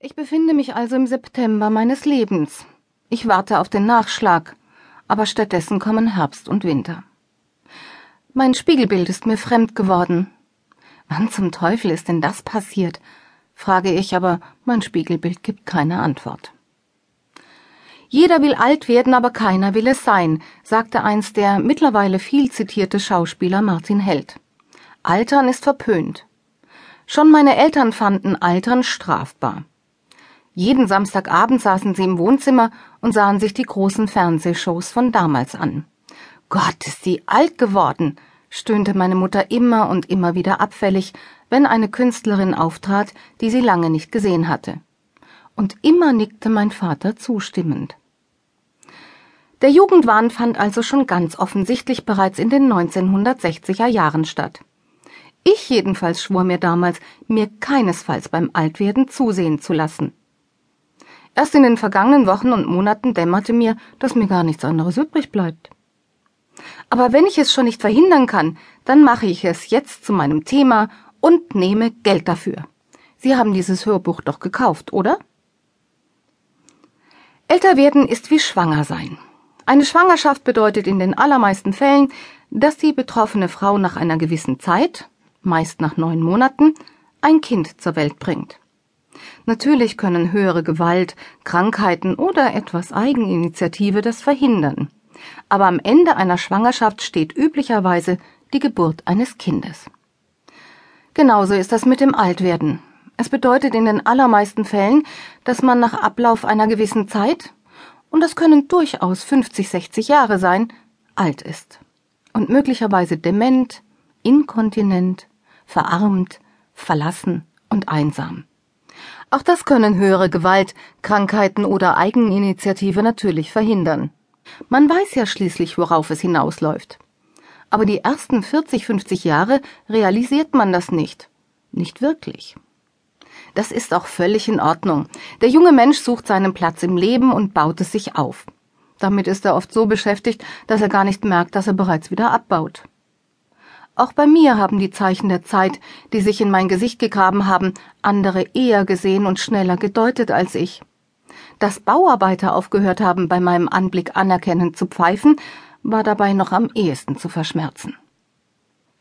Ich befinde mich also im September meines Lebens. Ich warte auf den Nachschlag, aber stattdessen kommen Herbst und Winter. Mein Spiegelbild ist mir fremd geworden. Wann zum Teufel ist denn das passiert? frage ich, aber mein Spiegelbild gibt keine Antwort. Jeder will alt werden, aber keiner will es sein, sagte einst der mittlerweile viel zitierte Schauspieler Martin Held. Altern ist verpönt. Schon meine Eltern fanden Altern strafbar. Jeden Samstagabend saßen sie im Wohnzimmer und sahen sich die großen Fernsehshows von damals an. Gott, ist sie alt geworden, stöhnte meine Mutter immer und immer wieder abfällig, wenn eine Künstlerin auftrat, die sie lange nicht gesehen hatte. Und immer nickte mein Vater zustimmend. Der Jugendwahn fand also schon ganz offensichtlich bereits in den 1960er Jahren statt. Ich jedenfalls schwor mir damals, mir keinesfalls beim Altwerden zusehen zu lassen. Erst in den vergangenen Wochen und Monaten dämmerte mir, dass mir gar nichts anderes übrig bleibt. Aber wenn ich es schon nicht verhindern kann, dann mache ich es jetzt zu meinem Thema und nehme Geld dafür. Sie haben dieses Hörbuch doch gekauft, oder? Älter werden ist wie schwanger sein. Eine Schwangerschaft bedeutet in den allermeisten Fällen, dass die betroffene Frau nach einer gewissen Zeit, meist nach neun Monaten, ein Kind zur Welt bringt. Natürlich können höhere Gewalt, Krankheiten oder etwas Eigeninitiative das verhindern. Aber am Ende einer Schwangerschaft steht üblicherweise die Geburt eines Kindes. Genauso ist das mit dem Altwerden. Es bedeutet in den allermeisten Fällen, dass man nach Ablauf einer gewissen Zeit, und das können durchaus 50, 60 Jahre sein, alt ist. Und möglicherweise dement, inkontinent, verarmt, verlassen und einsam. Auch das können höhere Gewalt, Krankheiten oder Eigeninitiative natürlich verhindern. Man weiß ja schließlich, worauf es hinausläuft. Aber die ersten 40, 50 Jahre realisiert man das nicht. Nicht wirklich. Das ist auch völlig in Ordnung. Der junge Mensch sucht seinen Platz im Leben und baut es sich auf. Damit ist er oft so beschäftigt, dass er gar nicht merkt, dass er bereits wieder abbaut. Auch bei mir haben die Zeichen der Zeit, die sich in mein Gesicht gegraben haben, andere eher gesehen und schneller gedeutet als ich. Dass Bauarbeiter aufgehört haben, bei meinem Anblick anerkennend zu pfeifen, war dabei noch am ehesten zu verschmerzen.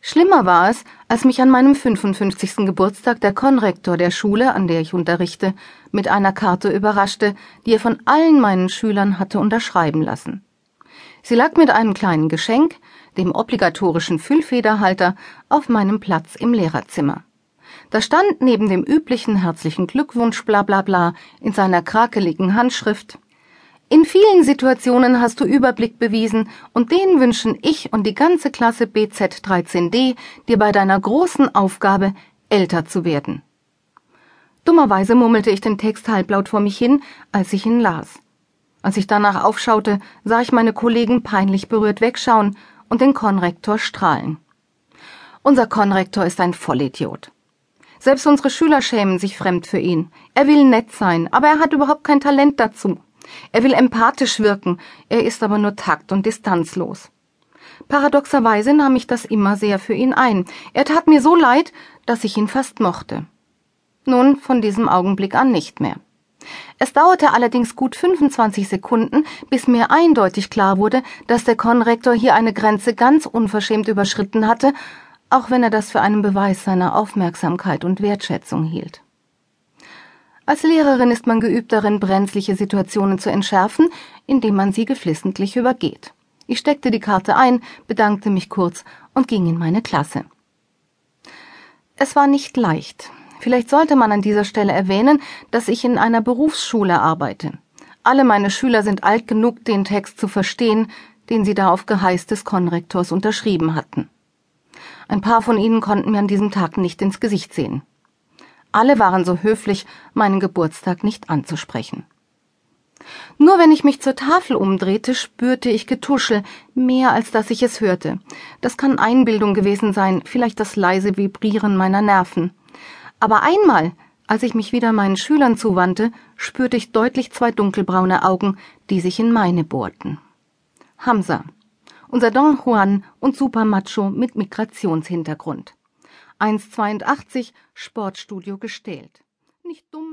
Schlimmer war es, als mich an meinem 55. Geburtstag der Konrektor der Schule, an der ich unterrichte, mit einer Karte überraschte, die er von allen meinen Schülern hatte unterschreiben lassen. Sie lag mit einem kleinen Geschenk, dem obligatorischen Füllfederhalter, auf meinem Platz im Lehrerzimmer. Da stand neben dem üblichen herzlichen Glückwunsch bla bla bla in seiner krakeligen Handschrift In vielen Situationen hast du Überblick bewiesen und den wünschen ich und die ganze Klasse BZ13D dir bei deiner großen Aufgabe, älter zu werden. Dummerweise murmelte ich den Text halblaut vor mich hin, als ich ihn las. Als ich danach aufschaute, sah ich meine Kollegen peinlich berührt wegschauen und den Konrektor strahlen. Unser Konrektor ist ein Vollidiot. Selbst unsere Schüler schämen sich fremd für ihn. Er will nett sein, aber er hat überhaupt kein Talent dazu. Er will empathisch wirken, er ist aber nur takt- und distanzlos. Paradoxerweise nahm ich das immer sehr für ihn ein. Er tat mir so leid, dass ich ihn fast mochte. Nun von diesem Augenblick an nicht mehr. Es dauerte allerdings gut 25 Sekunden, bis mir eindeutig klar wurde, dass der Konrektor hier eine Grenze ganz unverschämt überschritten hatte, auch wenn er das für einen Beweis seiner Aufmerksamkeit und Wertschätzung hielt. Als Lehrerin ist man geübt darin, brenzliche Situationen zu entschärfen, indem man sie geflissentlich übergeht. Ich steckte die Karte ein, bedankte mich kurz und ging in meine Klasse. Es war nicht leicht. Vielleicht sollte man an dieser Stelle erwähnen, dass ich in einer Berufsschule arbeite. Alle meine Schüler sind alt genug, den Text zu verstehen, den sie da auf Geheiß des Konrektors unterschrieben hatten. Ein paar von ihnen konnten mir an diesem Tag nicht ins Gesicht sehen. Alle waren so höflich, meinen Geburtstag nicht anzusprechen. Nur wenn ich mich zur Tafel umdrehte, spürte ich Getuschel, mehr als dass ich es hörte. Das kann Einbildung gewesen sein, vielleicht das leise Vibrieren meiner Nerven. Aber einmal, als ich mich wieder meinen Schülern zuwandte, spürte ich deutlich zwei dunkelbraune Augen, die sich in meine bohrten. Hamza, unser Don Juan und Supermacho mit Migrationshintergrund. 1,82, Sportstudio gestählt. Nicht dumm